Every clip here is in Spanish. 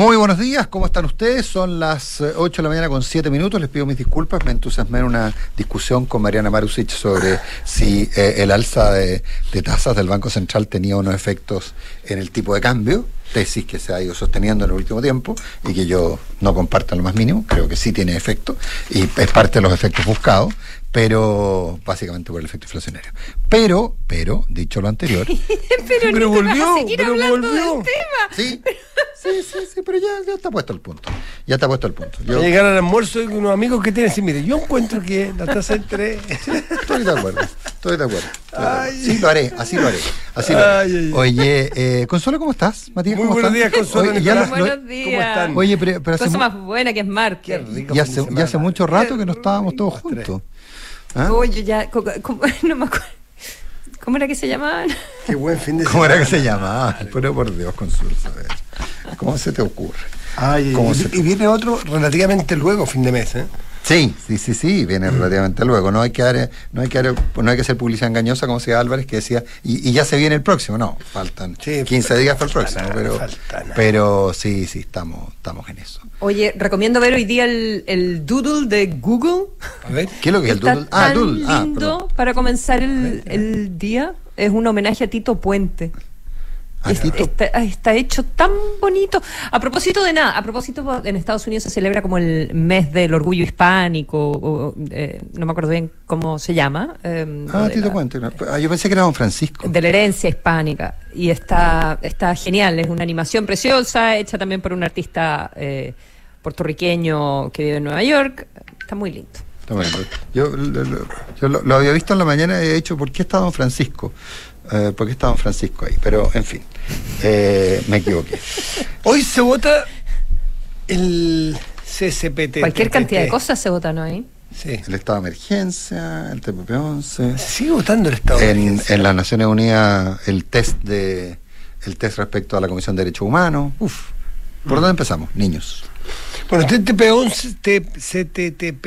Muy buenos días, ¿cómo están ustedes? Son las 8 eh, de la mañana con 7 minutos. Les pido mis disculpas, me entusiasmé en una discusión con Mariana Marusic sobre si eh, el alza de, tasas del Banco Central tenía unos efectos en el tipo de cambio, tesis que se ha ido sosteniendo en el último tiempo y que yo no comparto en lo más mínimo, creo que sí tiene efecto y es parte de los efectos buscados pero básicamente por el efecto inflacionario. Pero, pero, dicho lo anterior, pero, pero volvió, pero volvió. Del tema. Sí, sí, sí, sí, pero ya, ya está puesto el punto. Ya está puesto el punto. Yo... Llegar al almuerzo y unos amigos que tienen, sí, mire, yo encuentro que la tasa entre. estoy de acuerdo, estoy de acuerdo. Sí, lo haré, así lo haré. Así lo haré. Oye, eh, Consuelo, ¿cómo estás? Matías, ¿cómo buenos días, Consuelo. Oye, ya buenos días. ¿Cómo están? Oye, pero, pero hace Cosa más buena que es martes. Ya hace, ya hace mucho rato que no estábamos todos juntos. ¿Ah? Oye, ya, no me acuerdo. ¿Cómo era que se llamaban? Qué buen fin de semana. ¿Cómo era que se llamaban? Pero por Dios, Consuelo, ¿cómo se te ocurre? Ay, y, y, viene otro relativamente luego, fin de mes, ¿eh? Sí, sí, sí, sí, viene relativamente luego. No hay que dar, no hay que no hay que hacer publicidad engañosa, como decía Álvarez, que decía, y, ya se viene el próximo. No, faltan 15 días para el próximo, pero, pero sí, sí, estamos, estamos en eso. Oye, recomiendo ver hoy día el, doodle de Google. A ver, ¿qué es lo que es el doodle? Ah, doodle. Ah, lindo para comenzar el, el día. Es un homenaje a Tito Puente. Está, hecho tan bonito. A propósito de nada, a propósito, en Estados Unidos se celebra como el mes del orgullo hispánico, eh, no me acuerdo bien cómo se llama. Eh, ah, Tito Puente. Ah, yo pensé que era Don Francisco. De la herencia hispánica. Y está, está genial, es una animación preciosa, hecha también por un artista eh, puertorriqueño que vive en Nueva York. Está muy lindo. Yo, lo, había visto en la mañana y he dicho, ¿por qué está Don Francisco? Eh, porque está don Francisco ahí, pero en fin, eh, me equivoqué. Hoy se vota el CSPT. Cualquier cantidad de cosas se votan hoy. Sí. El estado de emergencia, el TPP-11. sigue votando el estado de emergencia. En las Naciones Unidas, el test de el test respecto a la Comisión de Derechos Humanos. Uf. ¿Por dónde empezamos? Niños. Bueno, TTP-11, CTTP,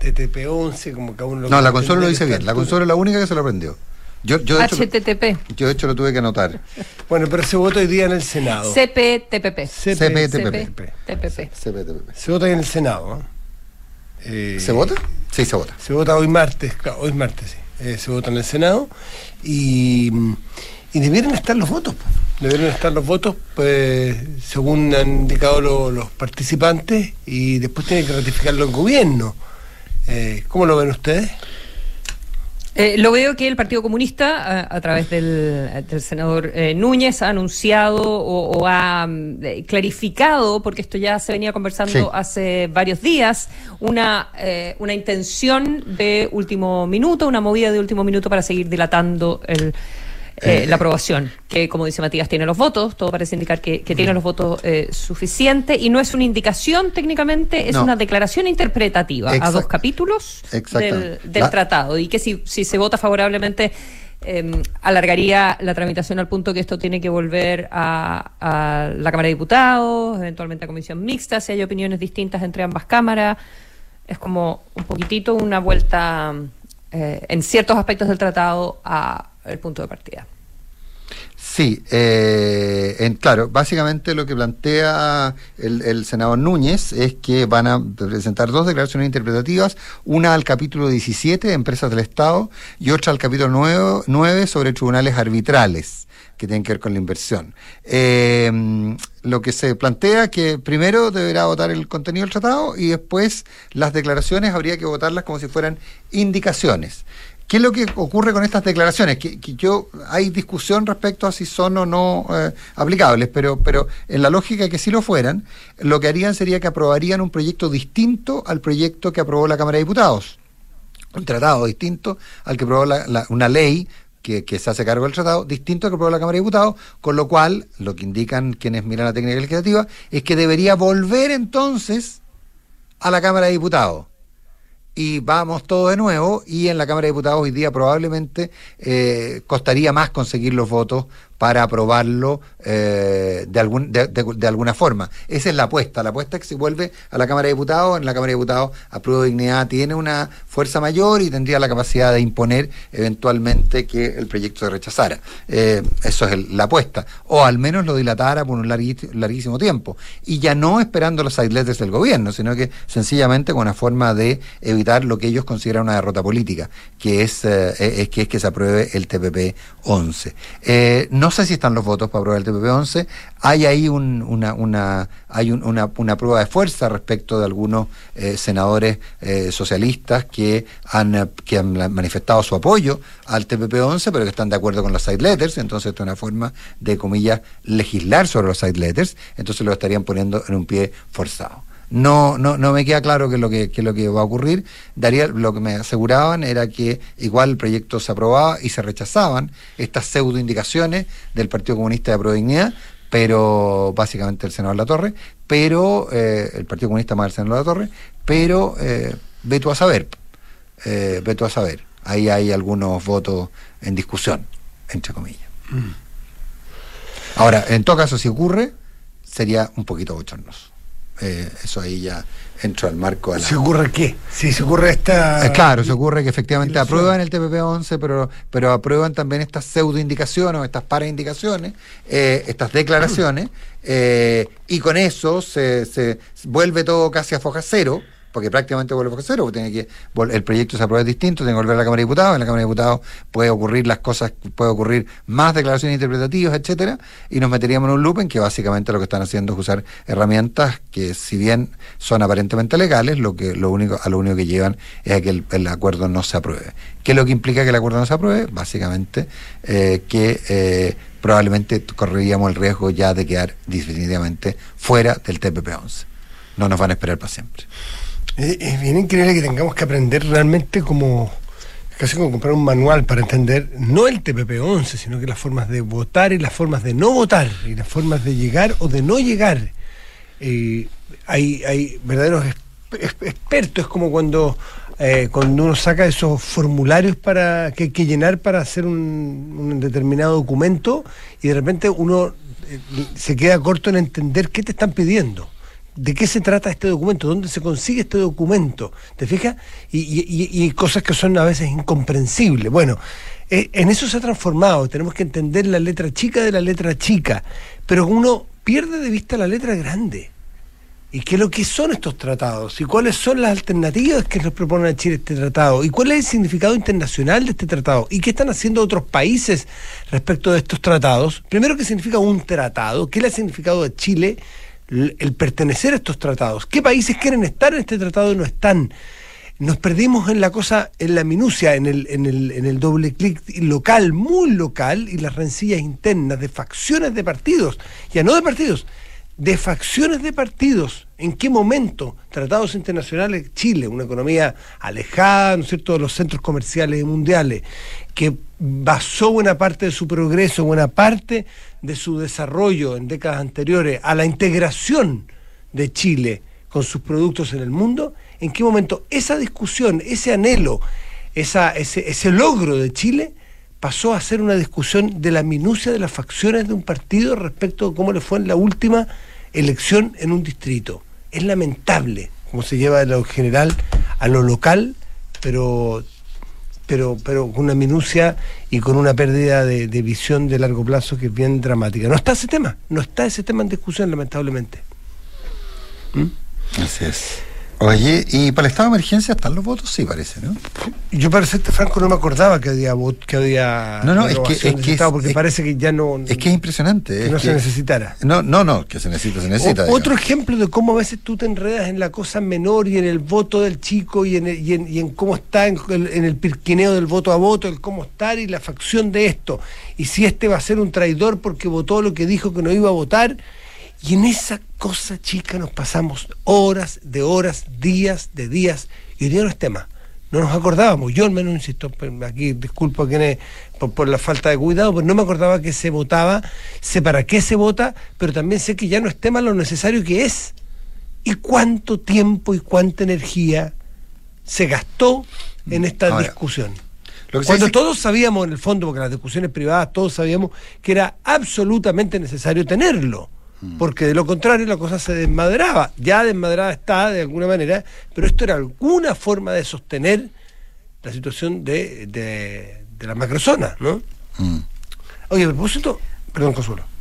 TTP-11, como que uno lo No, la consola lo dice bien. La consola es la única que se lo aprendió. Yo, yo de HTTP. Hecho, yo de hecho lo tuve que anotar. Bueno, pero se vota hoy día en el Senado. CPTPP. CPTPP. Se vota en el Senado. Eh, ¿Se vota? Sí, se vota. Se vota hoy martes, claro, hoy martes, sí. Eh, se vota en el Senado y, y debieron estar los votos. Debieron estar los votos, pues, según han indicado los participantes, y después tiene que ratificarlo el gobierno. Eh, ¿Cómo lo ven ustedes? Eh, lo veo que el Partido Comunista, a, través del, senador eh, Núñez, ha anunciado o, ha eh, clarificado, porque esto ya se venía conversando hace varios días, una, una intención de último minuto, una movida de último minuto para seguir dilatando el eh, la aprobación, que como dice Matías tiene los votos, todo parece indicar que, tiene los votos eh, suficientes y no es una indicación técnicamente, es una declaración interpretativa a dos capítulos del, tratado. Y que si, si se vota favorablemente em, alargaría la tramitación al punto que esto tiene que volver a, la Cámara de Diputados, eventualmente a comisión mixta, si hay opiniones distintas entre ambas cámaras. Es como un poquitito una vuelta eh, en ciertos aspectos del tratado a el punto de partida. Sí, eh, claro, básicamente lo que plantea el, senador Núñez es que van a presentar dos declaraciones interpretativas, una al capítulo 17 de Empresas del Estado y otra al capítulo 9, sobre tribunales arbitrales que tienen que ver con la inversión. Eh, lo que se plantea que primero deberá votar el contenido del tratado y después las declaraciones habría que votarlas como si fueran indicaciones. ¿Qué es lo que ocurre con estas declaraciones? Que, yo hay discusión respecto a si son o no eh, aplicables, pero, pero en la lógica de que si lo fueran, lo que harían sería que aprobarían un proyecto distinto al proyecto que aprobó la Cámara de Diputados. Un tratado distinto al que aprobó una ley que, se hace cargo del tratado, distinto al que aprobó la Cámara de Diputados, con lo cual, lo que indican quienes miran la técnica legislativa, es que debería volver entonces a la Cámara de Diputados y vamos todo de nuevo y en la Cámara de Diputados hoy día probablemente eh, costaría más conseguir los votos para aprobarlo eh, de, algún, de, alguna forma. Esa es la apuesta. La apuesta es que se vuelve a la Cámara de Diputados. En la Cámara de Diputados, Apruebo Dignidad tiene una fuerza mayor y tendría la capacidad de imponer eventualmente que el proyecto se rechazara. Eh, eso es la apuesta. O al menos lo dilatara por un larguísimo, tiempo. Y ya no esperando los side letters del gobierno, sino que sencillamente con una forma de evitar lo que ellos consideran una derrota política, que es, eh, es, que, es que se apruebe el TPP 11. no sé si están los votos para aprobar el TPP 11. Hay ahí una, una, hay una, una, prueba de fuerza respecto de algunos eh, senadores eh, socialistas que han, que han manifestado su apoyo al TPP 11, pero que están de acuerdo con los side letters. Entonces, esto es una forma de, comillas, legislar sobre los side letters. Entonces, lo estarían poniendo en un pie forzado. No, no, no me queda claro qué es lo que, lo que va a ocurrir. Daría, lo que me aseguraban era que igual el proyecto se aprobaba y se rechazaban estas pseudo indicaciones del Partido Comunista de Prodignidad, pero básicamente el senador La Torre, pero eh, el Partido Comunista más el senador La Torre, pero eh, ve tú a saber, eh, ve tú a saber. Ahí hay algunos votos en discusión, entre comillas. Mm. Ahora, en todo caso, si ocurre, sería un poquito bochornoso. Eh, eso ahí ya entra al marco. ¿Se ocurre qué? Si se ocurre esta. Eh, claro, se ocurre que efectivamente aprueban el TPP-11, pero, pero aprueban también estas pseudoindicaciones, estas paraindicaciones, eh, estas declaraciones, y con eso se, se vuelve todo casi a foja cero porque prácticamente vuelve a cero, tiene que el proyecto se aprueba distinto, tiene que volver a la Cámara de Diputados, en la Cámara de Diputados puede ocurrir las cosas, puede ocurrir más declaraciones interpretativas, etcétera, y nos meteríamos en un loop en que básicamente lo que están haciendo es usar herramientas que si bien son aparentemente legales, lo que lo único a lo único que llevan es a que el, acuerdo no se apruebe. ¿Qué es lo que implica que el acuerdo no se apruebe? Básicamente eh, que eh, probablemente correríamos el riesgo ya de quedar definitivamente fuera del TPP-11. No nos van a esperar para siempre. Es, bien increíble que tengamos que aprender realmente como casi como comprar un manual para entender no el TPP-11, sino que las formas de votar y las formas de no votar y las formas de llegar o de no llegar. Eh, hay, hay verdaderos expertos, es como cuando, eh, cuando uno saca esos formularios para que hay que llenar para hacer un, determinado documento y de repente uno eh, se queda corto en entender qué te están pidiendo de qué se trata este documento, dónde se consigue este documento, ¿te fijas? Y, cosas que son a veces incomprensibles. Bueno, eh, en eso se ha transformado, tenemos que entender la letra chica de la letra chica, pero uno pierde de vista la letra grande. ¿Y qué es lo que son estos tratados? ¿Y cuáles son las alternativas que nos propone a Chile este tratado? ¿Y cuál es el significado internacional de este tratado? ¿Y qué están haciendo otros países respecto de estos tratados? Primero, ¿qué significa un tratado? ¿Qué le ha significado a Chile? El pertenecer a estos tratados. ¿Qué países quieren estar en este tratado y no están? Nos perdimos en la cosa, en la minucia, en el, en el, en el doble clic local, muy local, y las rencillas internas de facciones de partidos, ya no de partidos, de facciones de partidos. ¿En qué momento? Tratados internacionales, Chile, una economía alejada, ¿no es cierto?, de los centros comerciales mundiales, que basó buena parte de su progreso, buena parte de su desarrollo en décadas anteriores a la integración de Chile con sus productos en el mundo, ¿en qué momento esa discusión, ese anhelo, esa, ese, ese logro de Chile pasó a ser una discusión de la minucia de las facciones de un partido respecto a cómo le fue en la última elección en un distrito? Es lamentable cómo se lleva de lo general a lo local, pero pero, pero con una minucia y con una pérdida de, visión de largo plazo que es bien dramática. No está ese tema, no está ese tema en discusión, lamentablemente. ¿Mm? Así es. Oye, ¿y para el estado de emergencia están los votos? Sí, parece, ¿no? Yo para serte franco no me acordaba que había que había No, no, es que, es que porque parece que ya no Es que es impresionante, que no se necesitara. No, no, no, que se necesita, se necesita. otro ejemplo de cómo a veces tú te enredas en la cosa menor y en el voto del chico y en, y en, y en cómo está en el, en el pirquineo del voto a voto, el cómo estar y la facción de esto. Y si este va a ser un traidor porque votó lo que dijo que no iba a votar y en esa cosa chica nos pasamos horas de horas, días de días, y hoy día no es tema. No nos acordábamos, yo al menos insisto, aquí disculpo a quienes por, por, la falta de cuidado, pero no me acordaba que se votaba, sé para qué se vota, pero también sé que ya no es tema lo necesario que es. ¿Y cuánto tiempo y cuánta energía se gastó en esta discusión? Cuando todos sabíamos en el fondo, porque las discusiones privadas todos sabíamos que era absolutamente necesario tenerlo. Mm. Porque de lo contrario la cosa se desmadraba. Ya desmadrada está de alguna manera, pero esto era alguna forma de sostener la situación de, de, la macrozona, ¿no? Mm. Oye, a propósito, perdón, Consuelo.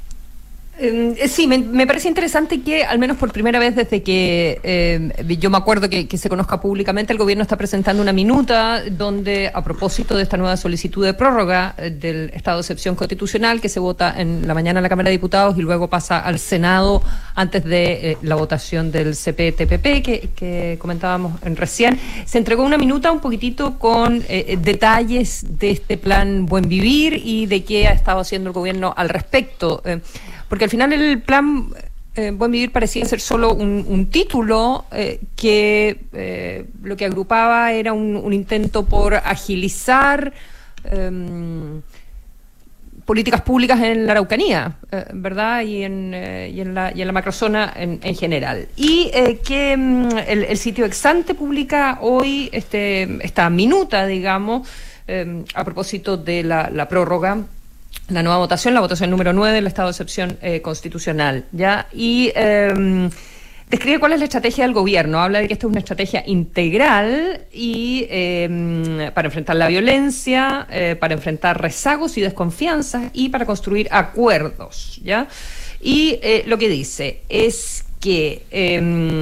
Em, eh, sí, me, parece interesante que, al menos por primera vez desde que em, yo me acuerdo que, se conozca públicamente, el gobierno está presentando una minuta donde, a propósito de esta nueva solicitud de prórroga eh, del estado de excepción constitucional que se vota en la mañana en la Cámara de Diputados y luego pasa al Senado antes de eh, la votación del CPTPP que, comentábamos en recién, se entregó una minuta un poquitito con detalles de este plan Buen Vivir y de qué ha estado haciendo el gobierno al respecto. Porque al final el plan eh, Buen Vivir parecía ser solo un, título eh, que eh, lo que agrupaba era un, intento por agilizar em, políticas públicas en la Araucanía, ¿verdad? Y en, la, y en la macrozona en, en general. Y que em, el, sitio Exante publica hoy este, esta minuta, digamos, em, a propósito de la prórroga la nueva votación, la votación número 9 del estado de excepción eh, constitucional. ¿ya? Y em, describe cuál es la estrategia del gobierno. Habla de que esto es una estrategia integral y em, para enfrentar la violencia, eh, para enfrentar rezagos y desconfianzas y para construir acuerdos. ¿ya? Y eh, lo que dice es que em,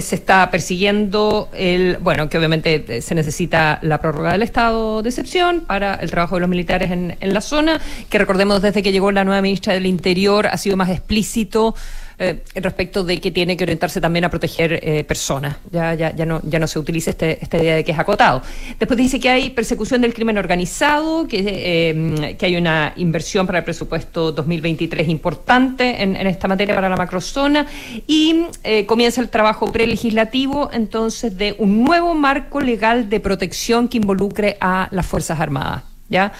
se está persiguiendo el, bueno, que obviamente eh, se necesita la prórroga del estado de excepción para el trabajo de los militares en, en la zona, que recordemos desde que llegó la nueva ministra del Interior ha sido más explícito eh, respecto de que tiene que orientarse también a proteger eh, personas. Ya, ya, ya, no, ya no se utiliza este, esta idea de que es acotado. Después dice que hay persecución del crimen organizado, que, eh, que hay una inversión para el presupuesto 2023 importante en, en esta materia para la macrozona y comienza el trabajo prelegislativo entonces de un nuevo marco legal de protección que involucre a las Fuerzas Armadas. ¿ya?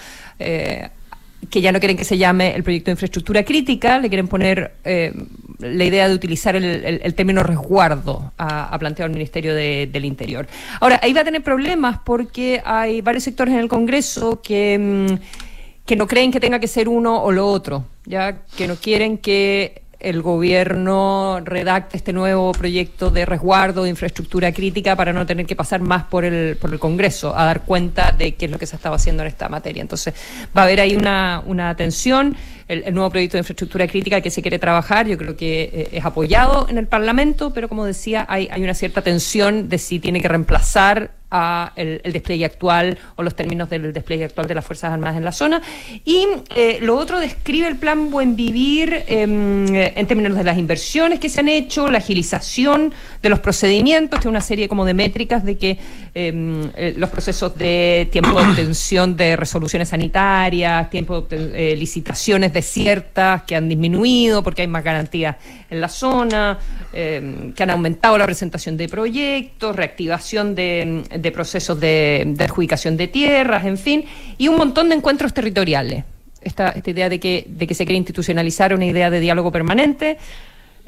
Que ya no quieren que se llame el proyecto de infraestructura crítica, le quieren poner eh, la idea de utilizar el, término resguardo a, plantear el Ministerio del Interior. Ahora, ahí va a tener problemas porque hay varios sectores en el Congreso que, mm, que no creen que tenga que ser uno o lo otro, ya que no quieren que el gobierno redacte este nuevo proyecto de resguardo de infraestructura crítica para no tener que pasar más por el, por el Congreso a dar cuenta de qué es lo que se estaba haciendo en esta materia. Entonces, va a haber ahí una, una tensión el, nuevo proyecto de infraestructura crítica que se quiere trabajar, yo creo que eh, es apoyado en el Parlamento, pero como decía, hay, hay una cierta tensión de si tiene que reemplazar a el, despliegue actual o los términos del despliegue actual de las Fuerzas Armadas en la zona. Y eh, lo otro describe el plan Buen Vivir em, en términos de las inversiones que se han hecho, la agilización de los procedimientos, tiene una serie como de métricas de que em, eh, los procesos de tiempo de obtención de resoluciones sanitarias, tiempo de licitaciones de ciertas que han disminuido porque hay más garantías en la zona, eh, que han aumentado la presentación de proyectos, reactivación de, procesos de, adjudicación de tierras, en fin, y un montón de encuentros territoriales. Esta, esta idea de que, de que se quiere institucionalizar una idea de diálogo permanente.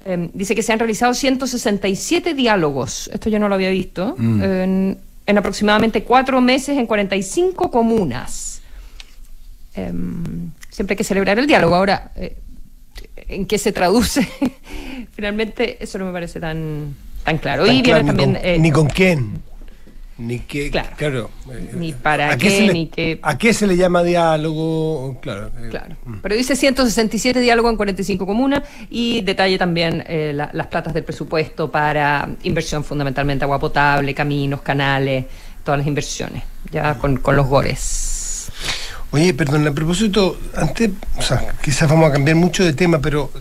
Eh, dice que se han realizado 167 diálogos, esto yo no lo había visto, mm. en, en, aproximadamente cuatro meses en 45 comunas. Em, siempre hay que celebrar el diálogo. Ahora, eh, ¿en qué se traduce? Finalmente, eso no me parece tan, tan claro. y viene también. Eh, ni con quién. Ni qué, claro, eh, ni para qué, ni qué. ¿A qué se le llama diálogo? Claro. claro. Mm. Pero dice 167 diálogos en 45 comunas y detalle también las platas del presupuesto para inversión fundamentalmente agua potable, caminos, canales, todas las inversiones, ya con, con los gores. Oye, perdón, a propósito, antes, o sea, quizás vamos a cambiar mucho de tema, pero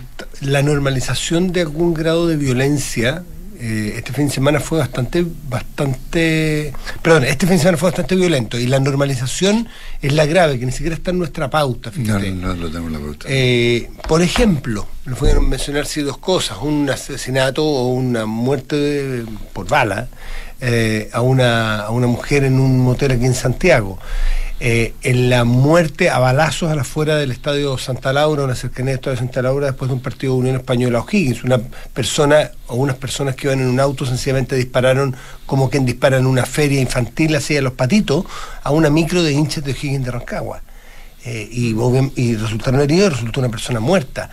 la normalización de algún grado de violencia eh, este fin de semana fue bastante, bastante, perdón, este fin de semana fue bastante violento y la normalización es la grave, que ni siquiera está en nuestra pauta, fíjate. No, no, lo tengo en la pauta. Eh, por ejemplo, le a mencionar si dos cosas, un asesinato o una muerte por bala eh, a, una, a una mujer en un motel aquí en Santiago. Eh, en la muerte a balazos a la fuera del estadio Santa Laura, una cercanía del estadio Santa Laura, después de un partido de Unión Española O'Higgins. Una persona o unas personas que iban en un auto sencillamente dispararon como quien dispara en una feria infantil así a los patitos a una micro de hinchas de O'Higgins de Rancagua. Eh, y, y resultaron heridos, resultó una persona muerta.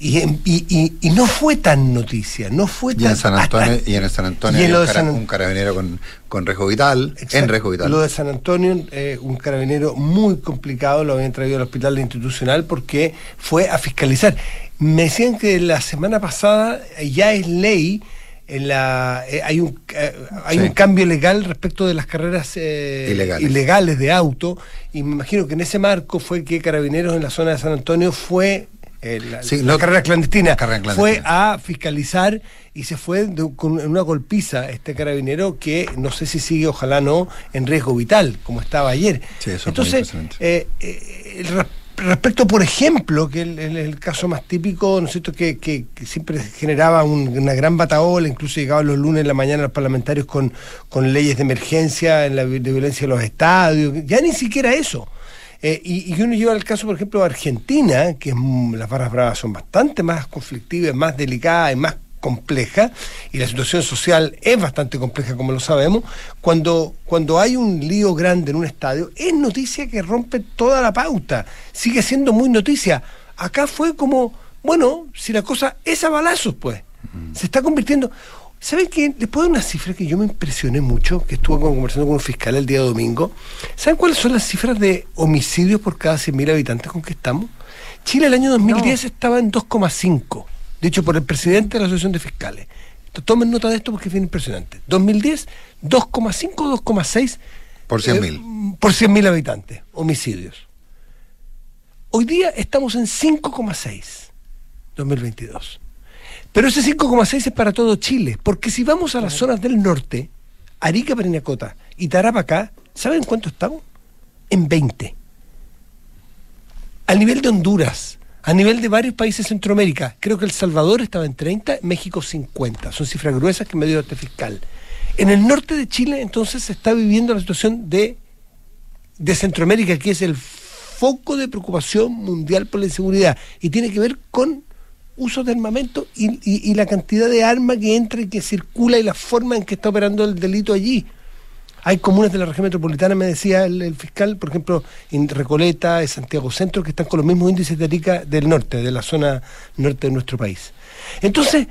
Y, y, y, no fue tan noticia, no fue tan... Y en San Antonio, y en San Antonio un, carabinero con, con Vital, en Rejo Vital. Lo de San Antonio, eh, un carabinero muy complicado, lo habían traído al hospital institucional porque fue a fiscalizar. Me decían que la semana pasada ya es ley en la eh, hay un eh, hay un cambio legal respecto de las carreras ilegales. ilegales. de auto y me imagino que en ese marco fue que Carabineros en la zona de San Antonio fue la, carrera clandestina, fue a fiscalizar y se fue con una golpiza este carabinero que no sé si sigue, ojalá no, en riesgo vital, como estaba ayer. Entonces, eh, eh, respecto, por ejemplo, que es el, caso más típico, ¿no es cierto?, que, siempre generaba una gran bataola, incluso llegaban los lunes en la mañana los parlamentarios con, con leyes de emergencia en la, de violencia en los estadios, ya ni siquiera eso. Eh, y, uno lleva el caso, por ejemplo, de Argentina, que las barras bravas son bastante más conflictivas, más delicadas y más complejas, y la situación social es bastante compleja, como lo sabemos, cuando, cuando hay un lío grande en un estadio, es noticia que rompe toda la pauta, sigue siendo muy noticia. Acá fue como, bueno, si la cosa es a balazos, pues, se está convirtiendo... ¿Saben qué? Les puedo dar una cifra que yo me impresioné mucho, que estuve conversando con un fiscal el día domingo. ¿Saben cuáles son las cifras de homicidios por cada 100.000 habitantes con que estamos? Chile el año 2010 estaba en 2,5, dicho por el presidente de la Asociación de Fiscales. tomen nota de esto porque es bien impresionante. 2010, 2,5, 2,6 por 100.000. Eh, por 100.000 habitantes, homicidios. Hoy día estamos en 5,6, 2022. Pero ese 5,6 es para todo Chile, porque si vamos a las zonas del norte, Arica, Parinacota y Tarapacá, ¿saben cuánto estamos? En 20. Al nivel de Honduras, a nivel de varios países de Centroamérica, creo que El Salvador estaba en 30, México 50. Son cifras gruesas que me dio este fiscal. En el norte de Chile, entonces, se está viviendo la situación de, de Centroamérica, que es el foco de preocupación mundial por la inseguridad y tiene que ver con uso de armamento y, la cantidad de armas que entra y que circula y la forma en que está operando el delito allí. Hay comunas de la región metropolitana, me decía el, fiscal, por ejemplo, en Recoleta, en Santiago Centro, que están con los mismos índices de Arica del norte, de la zona norte de nuestro país. Entonces,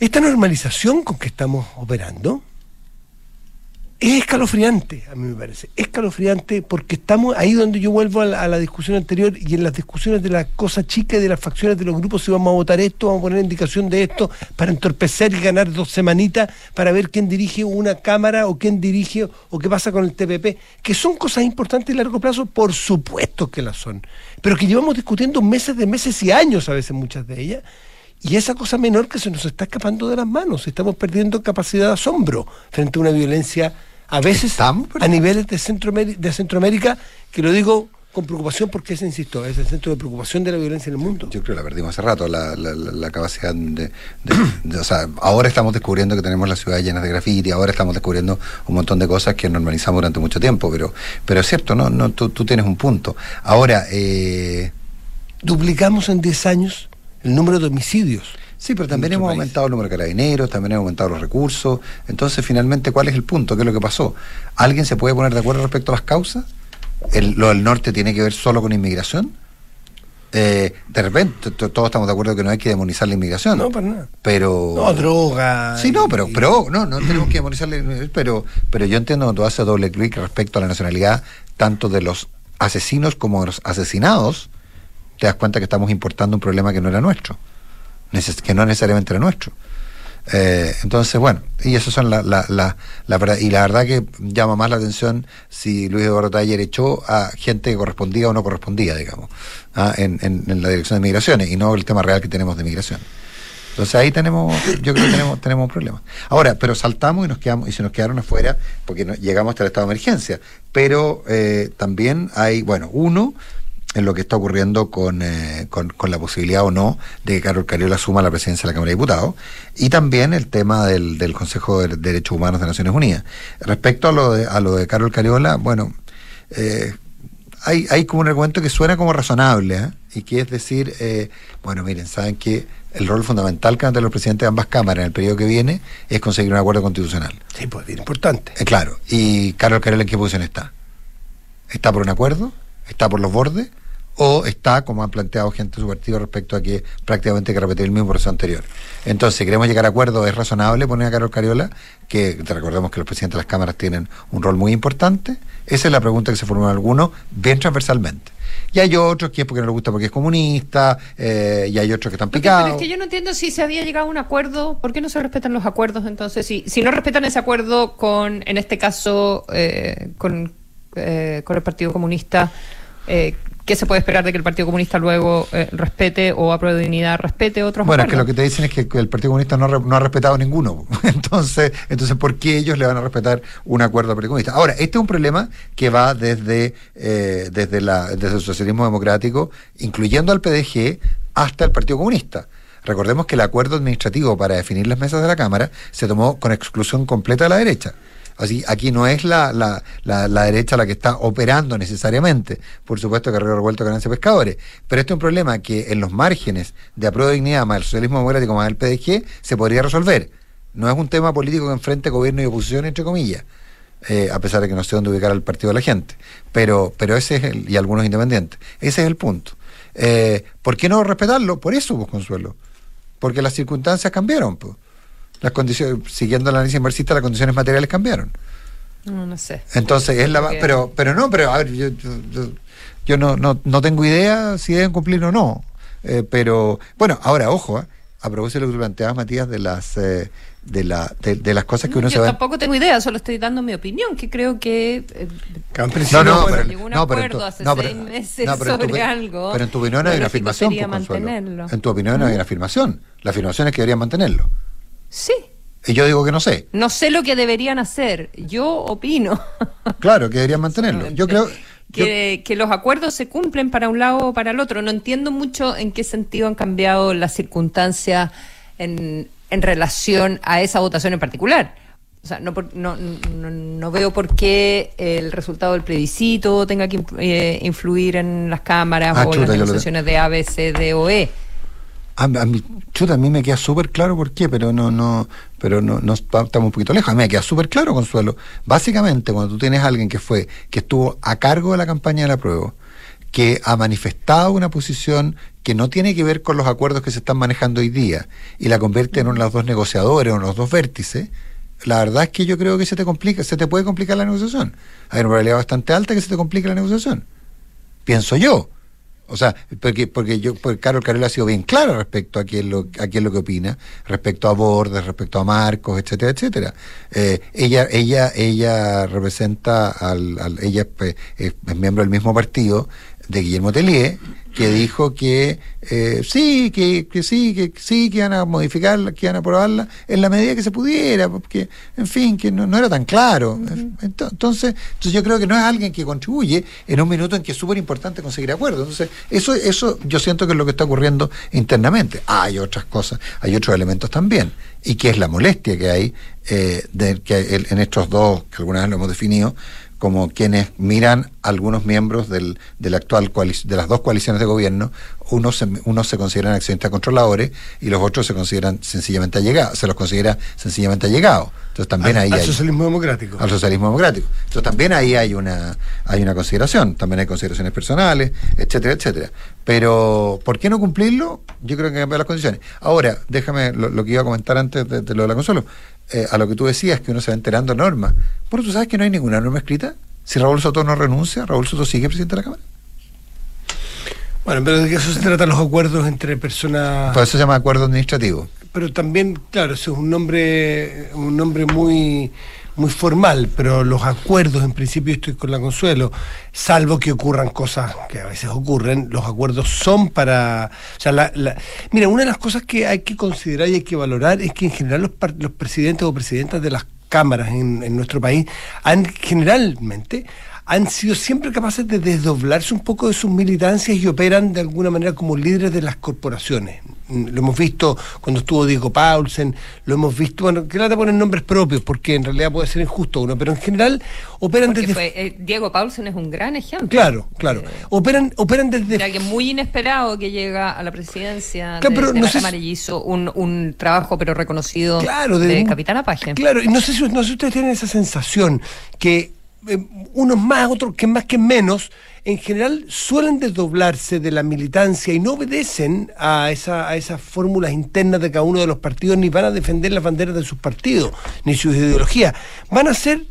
esta normalización con que estamos operando, es escalofriante, a mí me parece. Escalofriante porque estamos ahí donde yo vuelvo a la, discusión anterior y en las discusiones de las cosas chicas y de las facciones de los grupos, si vamos a votar esto, vamos a poner indicación de esto para entorpecer y ganar dos semanitas para ver quién dirige una cámara o quién dirige o qué pasa con el TPP, que son cosas importantes a largo plazo, por supuesto que las son, pero que llevamos discutiendo meses de meses y años a veces muchas de ellas. Y esa cosa menor que se nos está escapando de las manos, estamos perdiendo capacidad de asombro frente a una violencia a veces a niveles de, Centroamérica, de Centroamérica, que lo digo con preocupación porque ese, insisto, es el centro de preocupación de la violencia en el mundo. Yo creo que la perdimos hace rato, la, capacidad de, O sea, ahora estamos descubriendo que tenemos la ciudad llena de grafiti, ahora estamos descubriendo un montón de cosas que normalizamos durante mucho tiempo, pero pero es cierto, no no tú, tú tienes un punto. Ahora... Eh... Duplicamos en 10 años el número de homicidios. Sí, pero también hemos aumentado el número de carabineros, también hemos aumentado los recursos. Entonces, finalmente, ¿cuál es el punto? ¿Qué es lo que pasó? ¿Alguien se puede poner de acuerdo respecto a las causas? ¿Lo del norte tiene que ver solo con inmigración? Eh, de repente, todos estamos de acuerdo que no hay que demonizar la inmigración. No, para nada. Pero. No, droga. Sí, no, pero, pero no, no tenemos que demonizar la pero, pero yo entiendo cuando tú haces doble clic respecto a la nacionalidad, tanto de los asesinos como de los asesinados, te das cuenta que estamos importando un problema que no era nuestro que no necesariamente era nuestro. Eh, entonces, bueno, y eso son la, la, la, la, y la verdad que llama más la atención si Luis Eduardo Taller echó a gente que correspondía o no correspondía, digamos, ¿ah? en, en, la dirección de migraciones y no el tema real que tenemos de migración. Entonces ahí tenemos, yo creo que tenemos, tenemos un problema. Ahora, pero saltamos y nos quedamos, y se nos quedaron afuera porque llegamos hasta el estado de emergencia. Pero eh, también hay, bueno, uno, en lo que está ocurriendo eh, con, con, la posibilidad o no de que Carol Cariola asuma la presidencia de la Cámara de Diputados y también el tema del, del Consejo de Derechos Humanos de Naciones Unidas. Respecto a lo de, a lo de Carol Cariola, bueno, eh, hay, hay como un argumento que suena como razonable, ¿eh? y que es decir, eh, bueno, miren, saben que el rol fundamental que han los presidentes de ambas cámaras en el periodo que viene es conseguir un acuerdo constitucional. Sí, pues bien importante. Eh, claro, y Carlos Carela, ¿en qué posición está? ¿Está por un acuerdo? ¿Está por los bordes? O está, como han planteado gente de su partido, respecto a que prácticamente hay que repetir el mismo proceso anterior. Entonces, si queremos llegar a acuerdo, es razonable poner a Carlos Cariola, que recordemos que los presidentes de las cámaras tienen un rol muy importante. Esa es la pregunta que se formó en algunos, bien transversalmente. Y hay otros que es porque no le gusta porque es comunista, eh, y hay otros que están picados. Pero es que yo no entiendo si se había llegado a un acuerdo, ¿por qué no se respetan los acuerdos entonces? Si, si no respetan ese acuerdo con, en este caso, eh, con, eh, con el Partido Comunista, eh, ¿Qué se puede esperar de que el Partido Comunista luego eh, respete o apruebe dignidad, respete otros Bueno, es que lo que te dicen es que el Partido Comunista no, no, ha respetado ninguno. Entonces, entonces, ¿por qué ellos le van a respetar un acuerdo al Partido Comunista? Ahora, este es un problema que va desde, eh, desde, la, desde el socialismo democrático, incluyendo al PDG, hasta el Partido Comunista. Recordemos que el acuerdo administrativo para definir las mesas de la Cámara se tomó con exclusión completa de la derecha. Así, aquí no es la, la, la, derecha la que está operando necesariamente. Por supuesto que Río Revuelto ganancia pescadores. Pero este es un problema que en los márgenes de apruebo de dignidad más el socialismo democrático más el PDG se podría resolver. No es un tema político que enfrente gobierno y oposición, entre comillas. Eh, a pesar de que no sé dónde ubicar al partido de la gente. Pero, pero ese es el, y algunos independientes. Ese es el punto. Eh, ¿Por qué no respetarlo? Por eso, pues, Consuelo. Porque las circunstancias cambiaron, pues las condiciones, siguiendo la análisis marxista, las condiciones materiales cambiaron. No, no sé. Entonces, es la pero pero no, pero a ver, yo, yo, no, no, no tengo idea si deben cumplir o no. Eh, pero, bueno, ahora, ojo, ¿eh? a propósito de lo que planteabas, Matías, de las eh, de, la, de, las cosas que uno se va... Yo tampoco tengo idea, solo estoy dando mi opinión, que creo que... Eh, no, no, pero, llegó un acuerdo hace seis meses sobre algo... Pero en tu opinión hay una afirmación, pues, En tu opinión hay una afirmación. La afirmación es que deberían mantenerlo. Sí. Y yo digo que no sé. No sé lo que deberían hacer. Yo opino. Claro, que deberían mantenerlo. Yo creo. Que, que, los acuerdos se cumplen para un lado o para el otro. No entiendo mucho en qué sentido han cambiado las circunstancias en, en relación a esa votación en particular. O sea, no, no, no, veo por qué el resultado del plebiscito tenga que eh, influir en las cámaras ah, o las negociaciones de A, B, C, D o E. A, mí, chuta, a mí me queda súper claro por qué, pero no, no, pero no, no estamos un poquito lejos. A mí me queda súper claro, Consuelo. Básicamente, cuando tú tienes a alguien que fue, que estuvo a cargo de la campaña de la prueba, que ha manifestado una posición que no tiene que ver con los acuerdos que se están manejando hoy día y la convierte en uno los dos negociadores o en los dos vértices, la verdad es que yo creo que se te complica, se te puede complicar la negociación. Hay una probabilidad bastante alta que se te complique la negociación. Pienso yo. O sea, porque, porque yo, porque Carol Carol ha sido bien claro respecto a quién lo, a quién lo que opina, respecto a Bordes, respecto a Marcos, etcétera, etcétera. Eh, ella, ella, ella representa al, al ella es, es, miembro del mismo partido de Guillermo Tellier, que dijo que eh, sí, que, que, sí, que sí, que iban a modificarla, que iban a aprobarla en la medida que se pudiera, porque, en fin, que no, era tan claro. entonces, entonces yo creo que no es alguien que contribuye en un minuto en que es súper importante conseguir acuerdos. Entonces, eso, eso yo siento que es lo que está ocurriendo internamente. hay otras cosas, hay otros elementos también, y que es la molestia que hay eh, de, que en estos dos, que alguna vez lo hemos definido, como quienes miran algunos miembros del, del actual de las dos coaliciones de gobierno, unos se, unos se consideran accionistas controladores y los otros se consideran sencillamente allegados, se los considera sencillamente allegados. Entonces también al, ahí al socialismo democrático. Al socialismo democrático. Entonces también ahí hay una hay una consideración, también hay consideraciones personales, etcétera, etcétera. Pero ¿por qué no cumplirlo? Yo creo que cambiar las condiciones. Ahora, déjame lo, que iba a comentar antes de, de lo de la consuelo. Eh, a lo que tú decías, que uno se va enterando normas. Bueno, tú sabes que no hay ninguna norma escrita. Si Raúl Soto no renuncia, Raúl Soto sigue presidente de la Cámara. Bueno, pero de eso se tratan los acuerdos entre personas. Pues eso se llama acuerdo administrativo. Pero también, claro, eso es un nombre, un nombre muy muy formal, pero los acuerdos, en principio estoy con la Consuelo, salvo que ocurran cosas que a veces ocurren, los acuerdos son para... O sea, la, mira, una de las cosas que hay que considerar y hay que valorar es que en general los, los presidentes o presidentas de las cámaras en nuestro país han generalmente han sido siempre capaces de desdoblarse un poco de sus militancias y operan de alguna manera como líderes de las corporaciones Mm, lo hemos visto cuando estuvo Diego Paulsen, lo hemos visto, bueno, que lata poner nombres propios, porque en realidad puede ser injusto uno, pero en general operan desde... Eh, Diego Paulsen es un gran ejemplo. Claro, claro. Eh, operan, operan desde... alguien muy inesperado que llega a la presidencia de, la Cámara y hizo un, trabajo pero reconocido claro, de, Capitán Apache. Claro, y no sé, si, no sé si ustedes tienen esa sensación que eh, unos más, otros que más que menos, en general suelen desdoblarse de la militancia y no obedecen a, esa, a esas fórmulas internas de cada uno de los partidos, ni van a defender las banderas de sus partidos, ni sus ideologías. Van a ser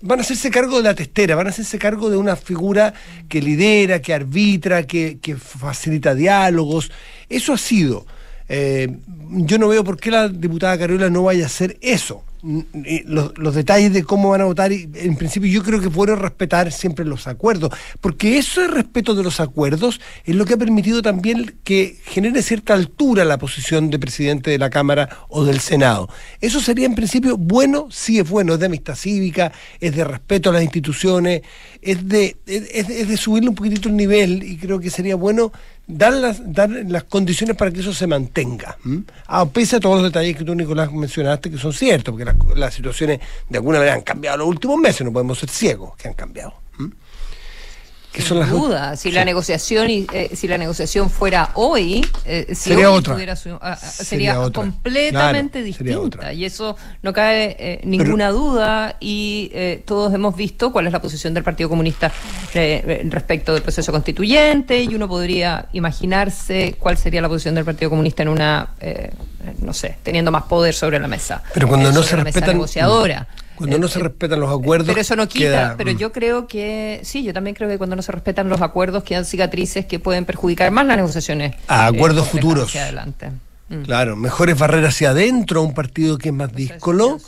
van a hacerse cargo de la testera, van a hacerse cargo de una figura que lidera, que arbitra, que, que facilita diálogos. Eso ha sido. Eh, yo no veo por qué la diputada Carola no vaya a hacer eso los, detalles de cómo van a votar, y en principio yo creo que puedo respetar siempre los acuerdos, porque eso es respeto de los acuerdos es lo que ha permitido también que genere cierta altura la posición de presidente de la Cámara o del Senado. Eso sería en principio bueno, sí es bueno, es de amistad cívica, es de respeto a las instituciones, es de, es de subirle un poquitito el nivel y creo que sería bueno dar las, dar las condiciones para que eso se mantenga. A pese a todos los detalles que tú, Nicolás, mencionaste, que son ciertos, porque las, situaciones de alguna manera han cambiado los últimos meses, no podemos ser ciegos que han cambiado. Sin duda, si la negociación y eh, si la negociación fuera hoy, eh, sería, otra. sería, completamente distinta y eso no cabe eh, ninguna duda y todos hemos visto cuál es la posición del Partido Comunista respecto del proceso constituyente y uno podría imaginarse cuál sería la posición del Partido Comunista en una no sé, teniendo más poder sobre la mesa. Pero cuando no se respetan negociadora. Cuando no se respetan los acuerdos. Pero eso no quita, pero mm. yo creo que, sí, yo también creo que cuando no se respetan los acuerdos quedan cicatrices que pueden perjudicar más las negociaciones. A acuerdos eh, futuros. Hacia adelante. Mm. Claro, mejores barreras hacia adentro a un partido que es más díscolo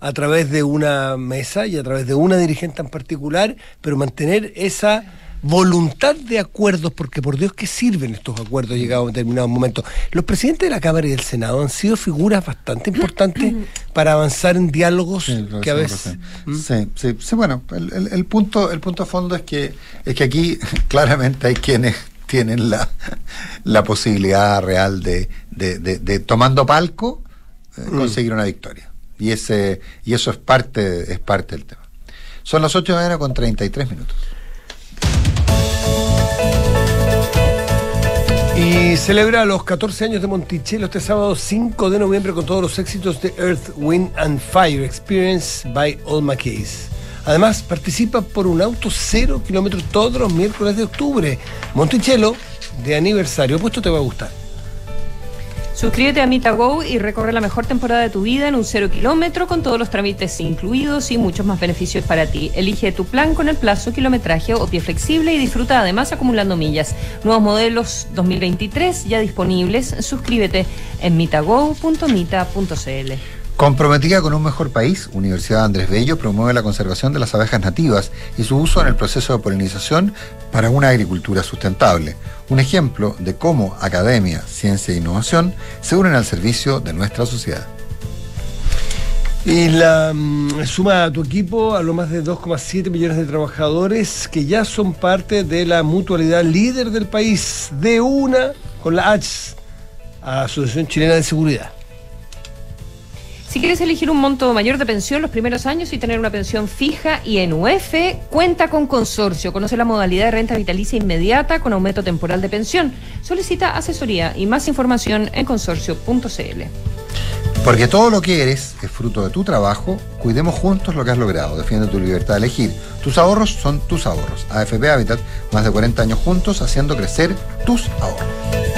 a través de una mesa y a través de una dirigente en particular, pero mantener esa voluntad de acuerdos, porque por Dios que sirven estos acuerdos llegados a determinados momentos. Los presidentes de la Cámara y del Senado han sido figuras bastante importantes para avanzar en diálogos que a veces. ¿Mm? Sí, sí, sí, bueno, el, el, punto, el punto a fondo es que, es que aquí claramente hay quienes tienen la, la posibilidad real de, de, de, tomando palco, eh, mm. conseguir una victoria. Y ese, y eso es parte, es parte del tema. Son las 8 de la mañana con 33 minutos. Y celebra los 14 años de Monticello este sábado 5 de noviembre con todos los éxitos de Earth, Wind and Fire Experience by All McKays. Además, participa por un auto cero kilómetros todos los miércoles de octubre. Monticello, de aniversario, pues esto te va a gustar. Suscríbete a MitaGo y recorre la mejor temporada de tu vida en un cero kilómetro con todos los trámites incluidos y muchos más beneficios para ti. Elige tu plan con el plazo, kilometraje o pie flexible y disfruta además acumulando millas. Nuevos modelos 2023 ya disponibles. Suscríbete en mitago.mita.cl. Comprometida con un mejor país, Universidad Andrés Bello promueve la conservación de las abejas nativas y su uso en el proceso de polinización para una agricultura sustentable. Un ejemplo de cómo academia, ciencia e innovación se unen al servicio de nuestra sociedad. Y la mm, suma a tu equipo a lo más de 2,7 millones de trabajadores que ya son parte de la mutualidad líder del país, de una con la ACH, Asociación Chilena de Seguridad. Si quieres elegir un monto mayor de pensión los primeros años y tener una pensión fija y en UF, cuenta con Consorcio. Conoce la modalidad de renta vitalicia inmediata con aumento temporal de pensión. Solicita asesoría y más información en consorcio.cl. Porque todo lo que eres es fruto de tu trabajo, cuidemos juntos lo que has logrado. Defiende tu libertad de elegir. Tus ahorros son tus ahorros. AFP Habitat, más de 40 años juntos haciendo crecer tus ahorros.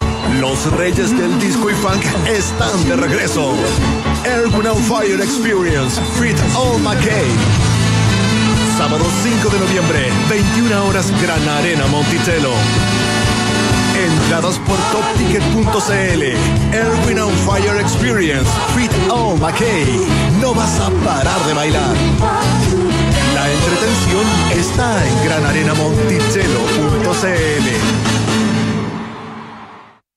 los reyes del disco y funk están de regreso. Erwin on Fire Experience, Fit All McKay. Sábado 5 de noviembre, 21 horas, Gran Arena Monticello. Entradas por topticket.cl. Erwin on Fire Experience, Fit All McKay. No vas a parar de bailar. La entretención está en granarenamonticello.cl.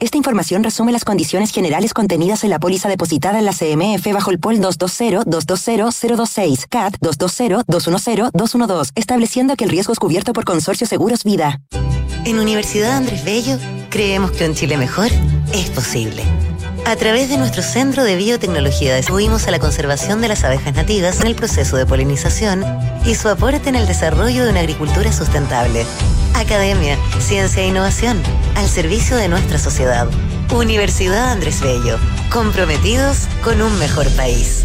Esta información resume las condiciones generales contenidas en la póliza depositada en la CMF bajo el POL 220-220-026, CAT 220-210-212, estableciendo que el riesgo es cubierto por Consorcio Seguros Vida. En Universidad Andrés Bello, creemos que un Chile mejor es posible. A través de nuestro Centro de Biotecnología contribuimos a la conservación de las abejas nativas en el proceso de polinización y su aporte en el desarrollo de una agricultura sustentable academia, ciencia e innovación al servicio de nuestra sociedad. Universidad Andrés Bello, comprometidos con un mejor país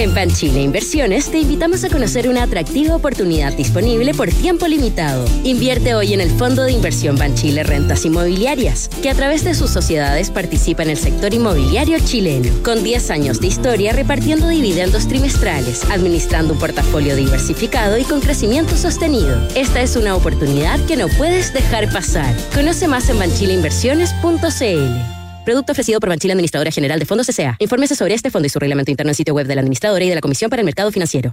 en Banchile Inversiones te invitamos a conocer una atractiva oportunidad disponible por tiempo limitado. Invierte hoy en el Fondo de Inversión Banchile Rentas Inmobiliarias, que a través de sus sociedades participa en el sector inmobiliario chileno, con 10 años de historia repartiendo dividendos trimestrales, administrando un portafolio diversificado y con crecimiento sostenido. Esta es una oportunidad que no puedes dejar pasar. Conoce más en banchileinversiones.cl. Producto ofrecido por Banchila Administradora General de Fondos S.A. Infórmese sobre este fondo y su reglamento interno en sitio web de la administradora y de la Comisión para el Mercado Financiero.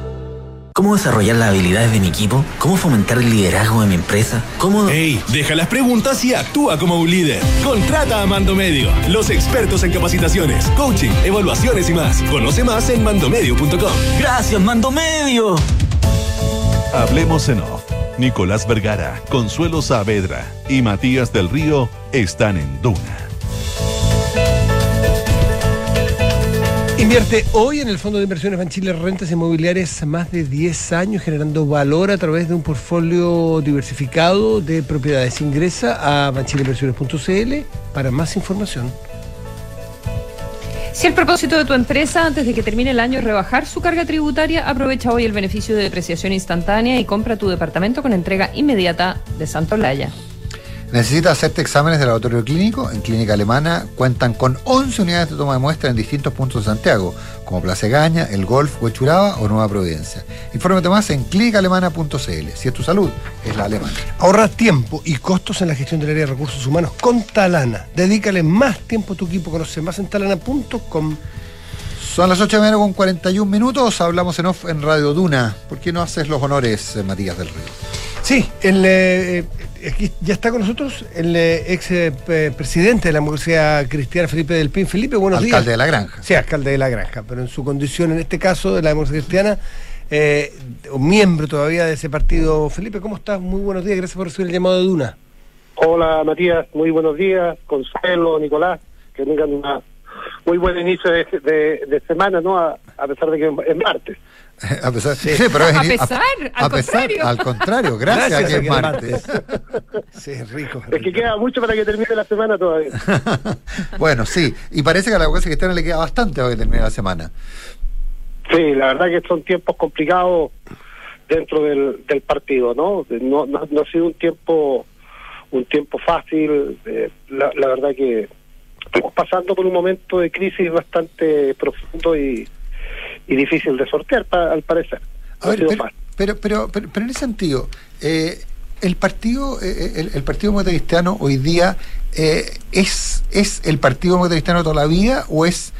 ¿Cómo desarrollar las habilidades de mi equipo? ¿Cómo fomentar el liderazgo de mi empresa? ¿Cómo...? ¡Ey! Deja las preguntas y actúa como un líder. Contrata a Mando Medio, los expertos en capacitaciones, coaching, evaluaciones y más. Conoce más en mandomedio.com. ¡Gracias, Mando Medio! Hablemos en off. Nicolás Vergara, Consuelo Saavedra y Matías del Río están en Duna Invierte hoy en el Fondo de Inversiones Banchile Rentas Inmobiliarias más de 10 años generando valor a través de un portfolio diversificado de propiedades. Ingresa a banchileinversiones.cl para más información. Si el propósito de tu empresa antes de que termine el año es rebajar su carga tributaria, aprovecha hoy el beneficio de depreciación instantánea y compra tu departamento con entrega inmediata de Santo Laya. ¿Necesitas hacerte exámenes de laboratorio clínico? En Clínica Alemana cuentan con 11 unidades de toma de muestra en distintos puntos de Santiago, como Plaza Gaña, El Golf, Huechuraba o Nueva Providencia. Infórmate más en clínicaalemana.cl. Si es tu salud, es la alemana. Ahorra tiempo y costos en la gestión del área de recursos humanos con Talana. Dedícale más tiempo a tu equipo. Conoce más en talana.com. Son las 8 de mañana con 41 minutos. Hablamos en off en Radio Duna. ¿Por qué no haces los honores, eh, Matías del Río? Sí, el, eh, aquí ya está con nosotros el eh, ex eh, presidente de la Universidad Cristiana Felipe del Pin. Felipe, buenos días. Alcalde de la Granja. Sí, alcalde de la Granja, pero en su condición, en este caso, de la Democracia Cristiana, eh, un miembro todavía de ese partido. Felipe, ¿cómo estás? Muy buenos días, gracias por recibir el llamado de Duna. Hola Matías, muy buenos días. Consuelo, Nicolás, que tengan una muy buen inicio de, de- de semana, ¿no? A, a pesar de que es martes. A pesar, sí, A pesar, al contrario. al contrario, gracias, a es que es martes. Sí, es rico. Es que queda mucho para que termine la semana todavía. bueno, sí, y parece que a la Democracia Cristiana le queda bastante para que termine la semana. Sí, la verdad que son tiempos complicados dentro del, del partido, ¿no? No, no, no ha sido un tiempo un tiempo fácil. eh, la, la verdad que estamos pasando por un momento de crisis bastante profundo y, y difícil de sortear, pa- al parecer. A ver, pero, pero, pero, pero, pero en ese sentido, eh, el partido, eh, el, el Partido Cristiano hoy día eh, es, es el Partido Cristiano toda la vida o es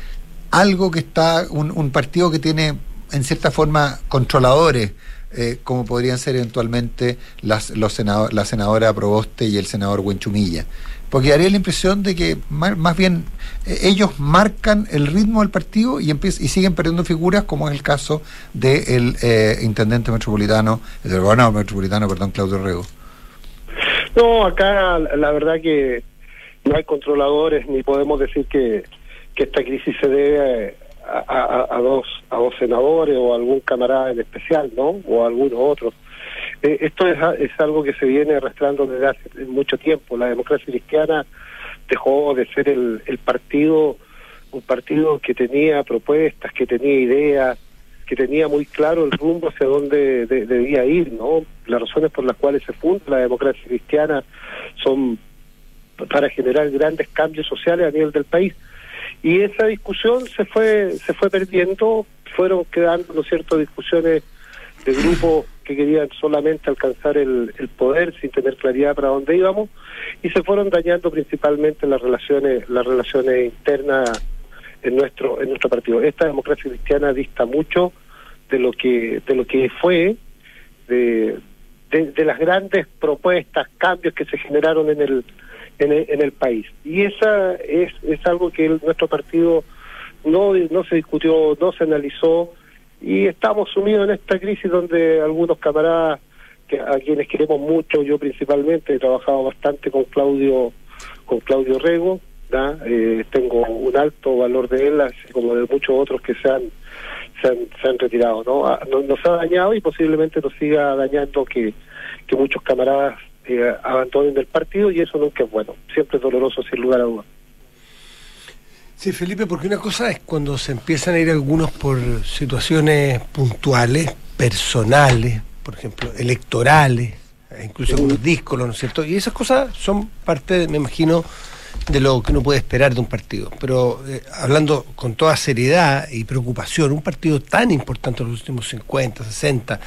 algo que está, un, un partido que tiene en cierta forma controladores, eh, como podrían ser eventualmente las, los senador, la senadora Proboste y el senador Huenchumilla. Porque daría la impresión de que más, bien eh, ellos marcan el ritmo del partido y, siguen perdiendo figuras, como es el caso del eh, intendente metropolitano, del gobernador metropolitano, perdón, Claudio Rego. No, acá la verdad que no hay controladores ni podemos decir que, que esta crisis se debe a, a- a dos a dos senadores o a algún camarada en especial, ¿no? O a algunos otros. Eh, esto es, es algo que se viene arrastrando desde hace mucho tiempo. La democracia cristiana dejó de ser el, partido, un partido que tenía propuestas, que tenía ideas, que tenía muy claro el rumbo hacia dónde de- debía ir, ¿no? Las razones por las cuales se funda la democracia cristiana son para generar grandes cambios sociales a nivel del país. Y esa discusión se fue se fue perdiendo, fueron quedando, ¿no es cierto?, discusiones de grupos que querían solamente alcanzar el, el poder sin tener claridad para dónde íbamos y se fueron dañando principalmente las relaciones las relaciones internas en nuestro en nuestro partido. Esta democracia cristiana dista mucho de lo que de lo que fue de, de, de las grandes propuestas, cambios que se generaron en el en el, en el país. Y esa es, es algo que nuestro partido no, no se discutió, no se analizó y estamos sumidos en esta crisis donde algunos camaradas que, a quienes queremos mucho, yo principalmente he trabajado bastante con Claudio con Claudio Rego. Eh, tengo un alto valor de él, así como de muchos otros que se han se han, retirado, ¿no? Ah, no- Nos ha dañado y posiblemente nos siga dañando que, que muchos camaradas eh, abandonen el partido y eso nunca es bueno. Siempre es doloroso, sin lugar a dudas. Sí, Felipe, porque una cosa es cuando se empiezan a ir algunos por situaciones puntuales, personales, por ejemplo, electorales, e incluso algunos díscolos, ¿no es cierto? Y esas cosas son parte, me imagino, de lo que uno puede esperar de un partido. Pero eh, hablando con toda seriedad y preocupación, un partido tan importante en los últimos 50, 60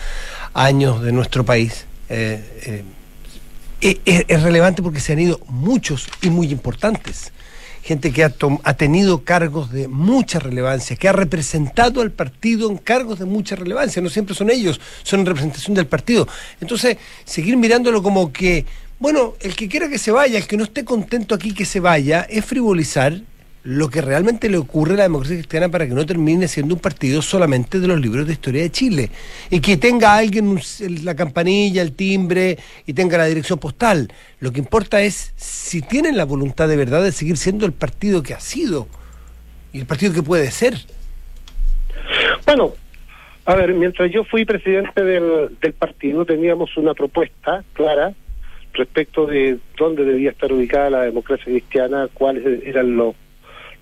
años de nuestro país, eh, eh, es, es- es relevante porque se han ido muchos y muy importantes. Gente que ha, ha tenido cargos de mucha relevancia, que ha representado al partido en cargos de mucha relevancia. No siempre son ellos, son en representación del partido. Entonces, seguir mirándolo como que, bueno, el que quiera que se vaya, el que no esté contento aquí que se vaya, es frivolizar lo que realmente le ocurre a la democracia cristiana para que no termine siendo un partido solamente de los libros de historia de Chile y que tenga alguien la campanilla, el timbre y tenga la dirección postal. Lo que importa es si tienen la voluntad de verdad de seguir siendo el partido que ha sido y el partido que puede ser. Bueno, a ver, mientras yo fui presidente del partido teníamos una propuesta clara respecto de dónde debía estar ubicada la democracia cristiana, cuáles eran los,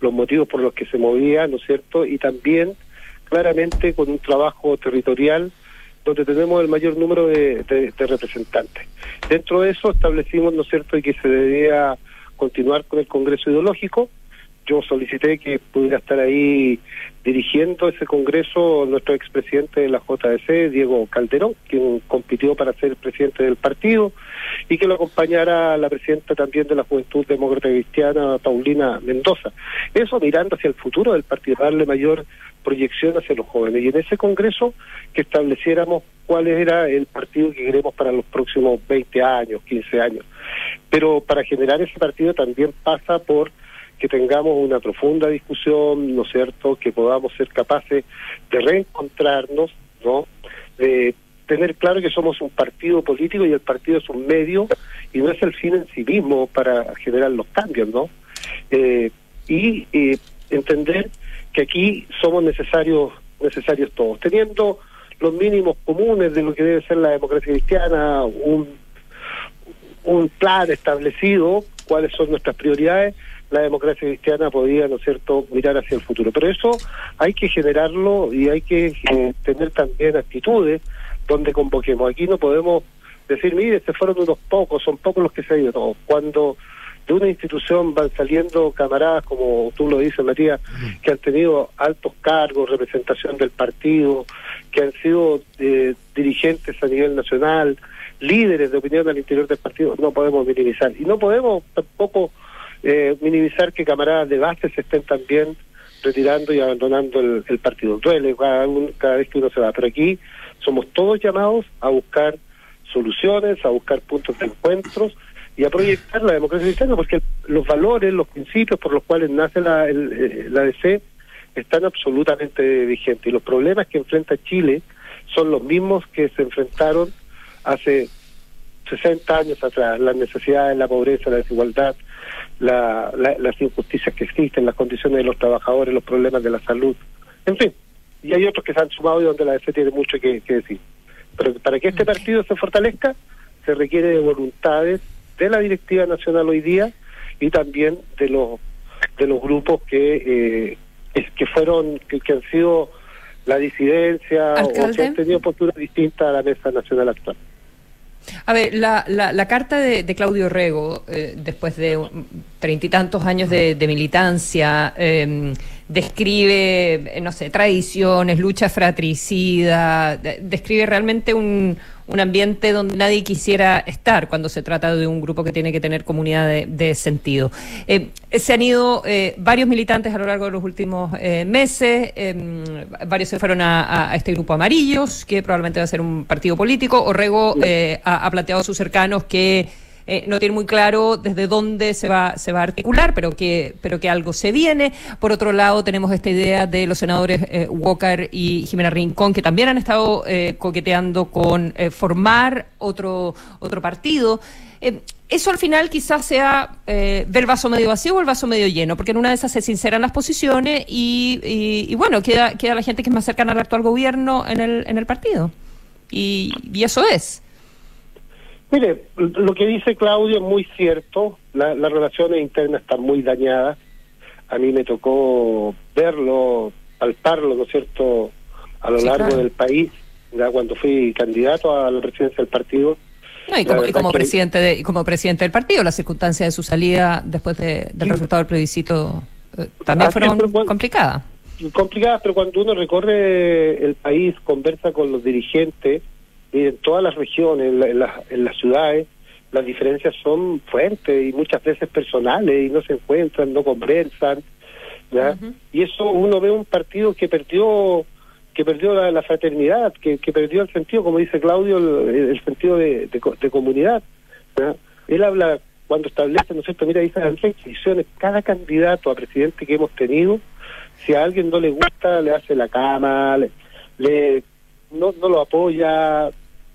los motivos por los que se movía, ¿no es cierto? Y también claramente con un trabajo territorial donde tenemos el mayor número de, representantes. Dentro de eso establecimos, ¿no es cierto?, que se debía continuar con el Congreso Ideológico, yo solicité que pudiera estar ahí dirigiendo ese congreso nuestro expresidente de la JDC, Diego Calderón, quien compitió para ser presidente del partido, y que lo acompañara la presidenta también de la Juventud Demócrata Cristiana, Paulina Mendoza. Eso mirando hacia el futuro del partido, darle mayor proyección hacia los jóvenes. Y en ese congreso que estableciéramos cuál era el partido que queremos para los próximos 20 años, 15 años. Pero para generar ese partido también pasa por que tengamos una profunda discusión, ¿no es cierto?, que podamos ser capaces de reencontrarnos, ¿no?, de tener claro que somos un partido político y el partido es un medio y no es el fin en sí mismo para generar los cambios, ¿no? Eh, y eh, entender que aquí somos necesarios necesarios todos, teniendo los mínimos comunes de lo que debe ser la democracia cristiana, un, un plan establecido, cuáles son nuestras prioridades, la democracia cristiana podía, ¿no es cierto?, mirar hacia el futuro. Pero eso hay que generarlo y hay que eh, tener también actitudes donde convoquemos. Aquí no podemos decir, mire, se fueron unos pocos, son pocos los que se han ido. Cuando de una institución van saliendo camaradas, como tú lo dices, Matías, que han tenido altos cargos, representación del partido, que han sido eh, dirigentes a nivel nacional, líderes de opinión al interior del partido, no podemos minimizar. Y no podemos tampoco eh, minimizar que camaradas de base se estén también retirando y abandonando el, partido. Duele cada, cada vez que uno se va, pero aquí somos todos llamados a buscar soluciones, a buscar puntos de encuentros y a proyectar la democracia cristiana, porque los valores, los principios por los cuales nace la, el, eh, la DC están absolutamente vigentes. Y los problemas que enfrenta Chile son los mismos que se enfrentaron hace 60 años atrás, las necesidades, la pobreza, la desigualdad, la, las injusticias que existen, las condiciones de los trabajadores, los problemas de la salud, en fin. Y hay otros que se han sumado y donde la DC tiene mucho que, decir. Pero para que este partido se fortalezca, se requiere de voluntades de la directiva nacional hoy día y también de los de los grupos que eh, que fueron que, han sido la disidencia o que han tenido posturas distintas a la mesa nacional actual. A ver, la, la, carta de, Claudio Rego, eh, después de treinta y tantos años de, militancia, em, describe, no sé, tradiciones, lucha fratricida, describe realmente un, un ambiente donde nadie quisiera estar cuando se trata de un grupo que tiene que tener comunidad de, sentido. Eh, se han ido eh, varios militantes a lo largo de los últimos eh, meses, em, varios se fueron a, este grupo Amarillos, que probablemente va a ser un partido político. Orrego ha planteado a sus cercanos que eh, no tiene muy claro desde dónde se va, se va a articular, pero que, pero que algo se viene. Por otro lado, tenemos esta idea de los senadores eh, Walker y Jimena Rincón, que también han estado eh, coqueteando con formar otro, otro partido. eso al final quizás sea ver el vaso medio vacío o el vaso medio lleno, porque en una de esas se sinceran las posiciones y, y, bueno, queda, queda la gente que es más cercana al actual gobierno en el, en el partido. Y, y eso es. Mire, lo que dice Claudio es muy cierto, las relaciones internas están muy dañadas, a mí me tocó verlo, palparlo, ¿no es cierto?, a lo largo del país, ya cuando fui candidato a la presidencia del partido. No, y como, presidente de, como presidente del partido, las circunstancias de su salida después del resultado del plebiscito eh, también fueron complicadas. Complicadas, pero cuando uno recorre el país, conversa con los dirigentes, y en todas las regiones, en, en, las ciudades, las diferencias son fuertes y muchas veces personales y no se encuentran, no conversan. ¿ya? Y eso uno ve un partido que perdió que perdió la, fraternidad, que, que, perdió el sentido, como dice Claudio, el, sentido de, de, comunidad. Él habla, cuando establece, ¿no es cierto? Mira, dice las instituciones, cada candidato a presidente que hemos tenido, si a alguien no le gusta, le hace la cama, le, le no, no lo apoya,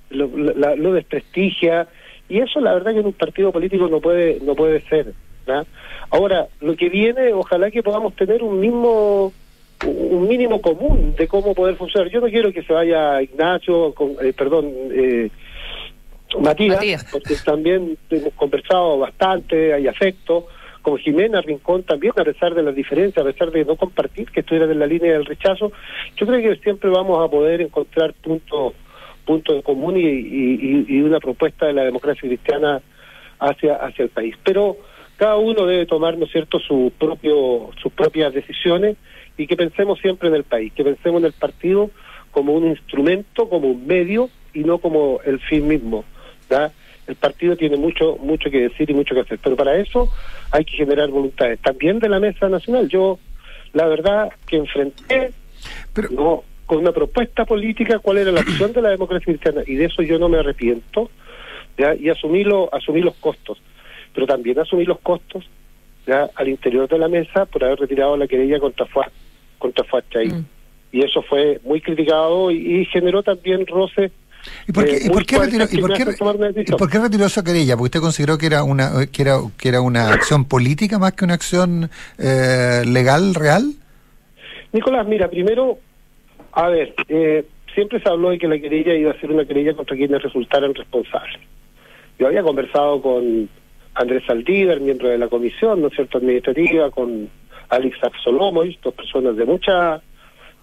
lo, lo desprestigia y eso la verdad que en un partido político no puede no puede ser ahora lo que viene ojalá que podamos tener un mismo un mínimo común de cómo poder funcionar. Yo no quiero que se vaya Ignacio con, eh, perdón eh, Matías, porque también hemos conversado bastante hay afecto como Jimena Rincón también, a pesar de las diferencias, a pesar de no compartir, que estuvieran en la línea del rechazo, yo creo que siempre vamos a poder encontrar puntos punto de común y, y, y una propuesta de la democracia cristiana hacia, hacia el país. Pero cada uno debe tomar, ¿no es cierto?, su propio, sus propias decisiones y que pensemos siempre en el país, que pensemos en el partido como un instrumento, como un medio y no como el fin mismo. ¿verdad? El partido tiene mucho mucho que decir y mucho que hacer, pero para eso hay que generar voluntades, también de la mesa nacional. Yo, la verdad, que enfrenté no, con una propuesta política cuál era la opción de la democracia cristiana y de eso yo no me arrepiento ¿ya? y asumí, lo, asumí los costos, pero también asumí los costos ya al interior de la mesa por haber retirado la querella contra Fuad, contra Fuad mm. Y eso fue muy criticado y, y generó también roce ¿Y por qué, retiró, esa querella? Porque usted consideró que era una que era que era una acción política más que una acción eh, legal real. Nicolás, mira, primero, a ver, eh, siempre se habló de que la querella iba a ser una querella contra quienes resultaran responsables. Yo había conversado con Andrés Saldívar, miembro de la comisión, ¿no es cierto?, administrativa, con Alex Axolomoy, dos personas de mucha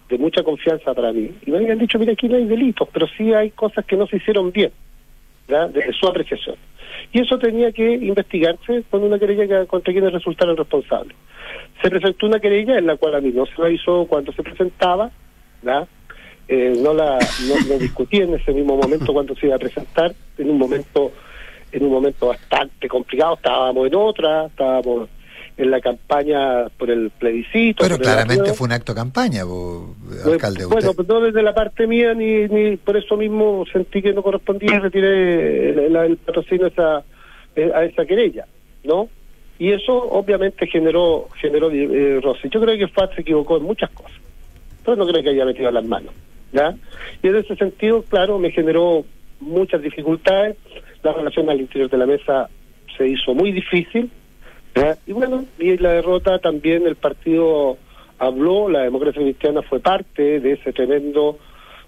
de mucha confianza para mí. Y me habían dicho, mira, aquí no hay delitos, pero sí hay cosas que no se hicieron bien, desde su apreciación. Y eso tenía que investigarse con una querella contra quienes resultaron responsables. Se presentó una querella en la cual a mí no se la hizo cuando se presentaba, ¿verdad? Eh, no la no, discutí en ese mismo momento cuando se iba a presentar, en un momento en un momento bastante complicado, estábamos en otra, estábamos en la campaña por el plebiscito. Pero claramente fue un acto de campaña, alcalde. Bueno, pues no desde la parte mía, ni, ni por eso mismo sentí que no correspondía y retiré el, patrocinio a esa, eh, a esa querella, ¿no? Y eso obviamente generó generó eh, roce. Yo creo que FAT se equivocó en muchas cosas, pero no creo que haya metido las manos, ¿ya? Y en ese sentido, claro, me generó muchas dificultades. La relación al interior de la mesa se hizo muy difícil, y bueno, y la derrota también el partido habló, la democracia cristiana fue parte de ese tremendo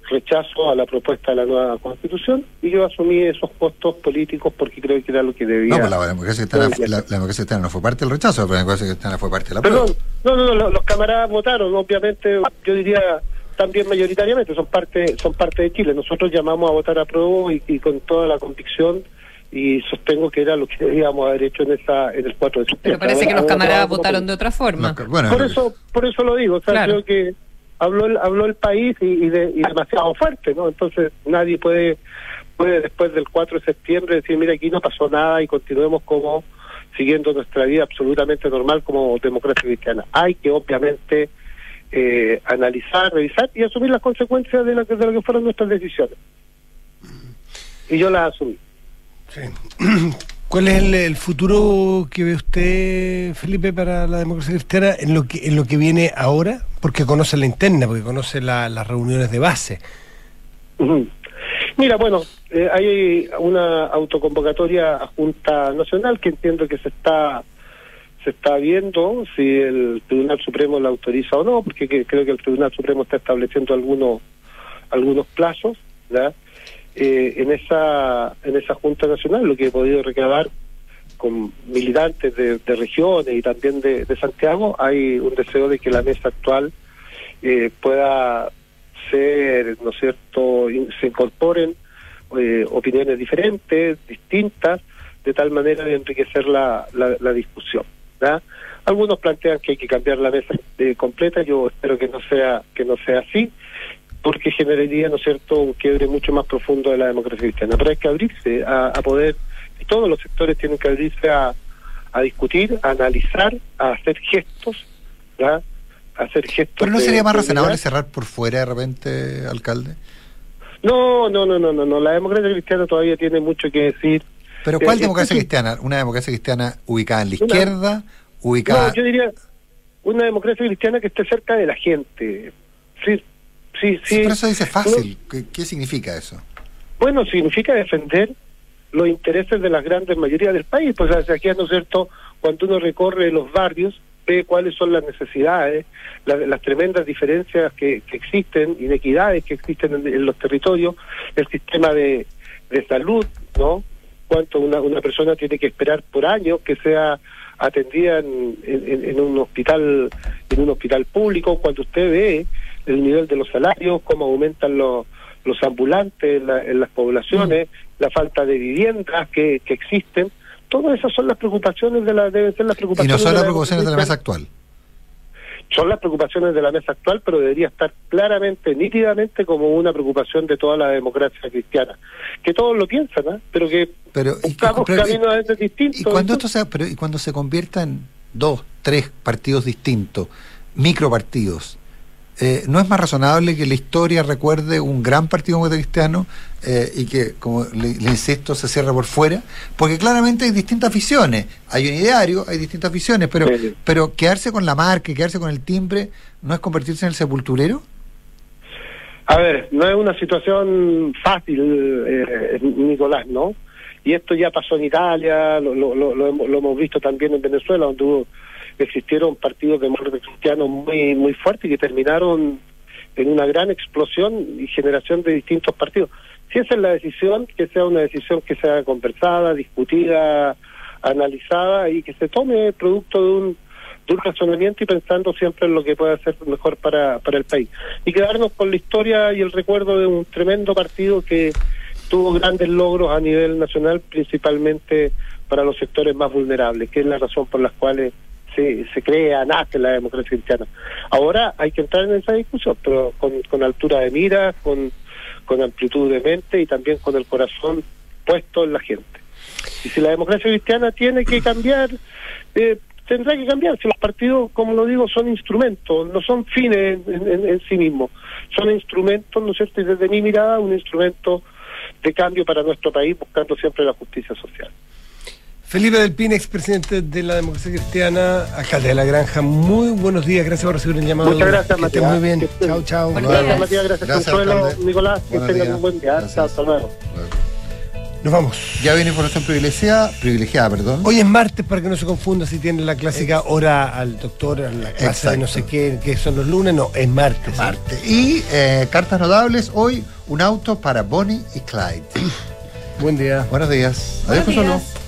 rechazo a la propuesta de la nueva constitución y yo asumí esos costos políticos porque creo que era lo que debía. No, pues la democracia cristiana, no fue parte del rechazo, la democracia cristiana fue parte de la Perdón, no, no, no, los, camaradas votaron, obviamente, yo diría también mayoritariamente, son parte son parte de Chile. Nosotros llamamos a votar a prueba y con toda la convicción y sostengo que era lo que debíamos haber hecho en esa en el 4 de septiembre. Pero parece que los camaradas votaron de otra forma. por eso por eso lo digo, o sea, creo que habló el, habló el país y, de, y demasiado fuerte, ¿no? Entonces nadie puede puede después del 4 de septiembre decir, mira, aquí no pasó nada y continuemos como siguiendo nuestra vida absolutamente normal como democracia cristiana. Hay que obviamente eh, analizar, revisar y asumir las consecuencias de lo, que, de lo que fueron nuestras decisiones. Y yo las asumí. ¿Cuál es el, futuro que ve usted, Felipe, para la democracia cristiana en lo que, en lo que viene ahora? Porque conoce la interna, porque conoce las reuniones de base. Mira, bueno, eh, hay una autoconvocatoria a Junta Nacional que entiendo que se está se está viendo si el Tribunal Supremo la autoriza o no, porque creo que el Tribunal Supremo está estableciendo algunos algunos plazos, ¿verdad? Eh, en esa en esa Junta Nacional, lo que he podido recabar con militantes de, regiones y también de, Santiago, hay un deseo de que la mesa actual eh, pueda ser, ¿no es cierto?, se incorporen eh, opiniones diferentes, distintas, de tal manera de enriquecer la, la, discusión. Algunos plantean que hay que cambiar la mesa completa, yo espero que no sea que no sea así porque generaría, ¿no es cierto?, un quiebre mucho más profundo de la democracia cristiana. Pero hay que abrirse a, poder, y todos los sectores tienen que abrirse a, discutir, a analizar, a hacer gestos, ¿ya? A hacer gestos. ¿Pero no sería más razonable cerrar por fuera de repente, alcalde? No, no, no, no, no, no. La democracia cristiana todavía tiene mucho que decir. ¿Pero cuál eh, democracia cristiana? ¿Una democracia cristiana ubicada en la izquierda? ubicada... No, yo diría una democracia cristiana que esté cerca de la gente. Sí, Sí, sí. Pero eso dice fácil. ¿Qué, significa eso? Bueno, significa defender los intereses de la grandes mayoría del país. Pues aquí, ¿no es cierto? Cuando uno recorre los barrios, ve cuáles son las necesidades, las tremendas diferencias que, existen, inequidades que existen en, los territorios, el sistema de, salud, ¿no? Cuánto una, una persona tiene que esperar por años que sea atendida en, en, un hospital en un hospital público cuando usted ve el nivel de los salarios, cómo aumentan los, los ambulantes en, la- en las poblaciones, la falta de viviendas que, que existen. Todas esas son las preocupaciones de la, deben ser las Y preocupaciones. no son las la preocupaciones de la mesa actual. son las preocupaciones de la mesa actual, pero debería estar claramente, nítidamente como una preocupación de toda la democracia cristiana. Que todos lo piensan, ¿ah? pero que Pero, y- buscamos pero- caminos a veces distintos. Y cuando esto se, pero, y cuando se convierta en dos, tres partidos distintos, micropartidos, eh, ¿no es más razonable que la historia recuerde un gran partido cristiano eh, y que, como le, le insisto, se cierre por fuera? Porque claramente hay distintas visiones. Hay un ideario, hay distintas visiones, pero, pero quedarse con la marca quedarse con el timbre, ¿no es convertirse en el sepulturero? A ver, no es una situación fácil, eh, Nicolás, ¿no? Y esto ya pasó en Italia, lo, lo, lo, lo hemos visto también en Venezuela, donde hubo- existieron partidos demócratas cristianos muy, muy fuertes y que terminaron en una gran explosión y generación de distintos partidos. Si esa es la decisión, que sea una decisión que sea conversada, discutida, analizada y que se tome producto de un, de un razonamiento y pensando siempre en lo que puede ser mejor para, para el país. Y quedarnos con la historia y el recuerdo de un tremendo partido que tuvo grandes logros a nivel nacional, principalmente para los sectores más vulnerables, que es la razón por la cual se, se crea, nace la democracia cristiana. Ahora hay que entrar en esa discusión, pero con, con altura de mira, con, con amplitud de mente y también con el corazón puesto en la gente. Y si la democracia cristiana tiene que cambiar, eh, tendrá que cambiar. Si los partidos, como lo digo, son instrumentos, no son fines en, en- en sí mismos, son instrumentos, ¿no es cierto? Y desde mi mirada, un instrumento de cambio para nuestro país, buscando siempre la justicia social. Felipe del Pin, expresidente de la Democracia Cristiana, alcalde de la Granja, muy buenos días, gracias por recibir el llamado. Muchas gracias, Matías. muy bien. Chao, chao. Gracias, Matías. Gracias, Gracias, Consuelo. Nicolás, que tengan un buen día. Chao, hasta luego. Nos vamos. Ya viene información privilegiada, privilegiada, perdón. Hoy es martes para que no se confunda si tiene la clásica hora al doctor, a la clase de no sé qué, que son los lunes, no, es martes. Martes. Y eh, cartas notables, hoy un auto para Bonnie y Clyde. Buen día. Buenos días. Buenos Adiós, Consuelo. días.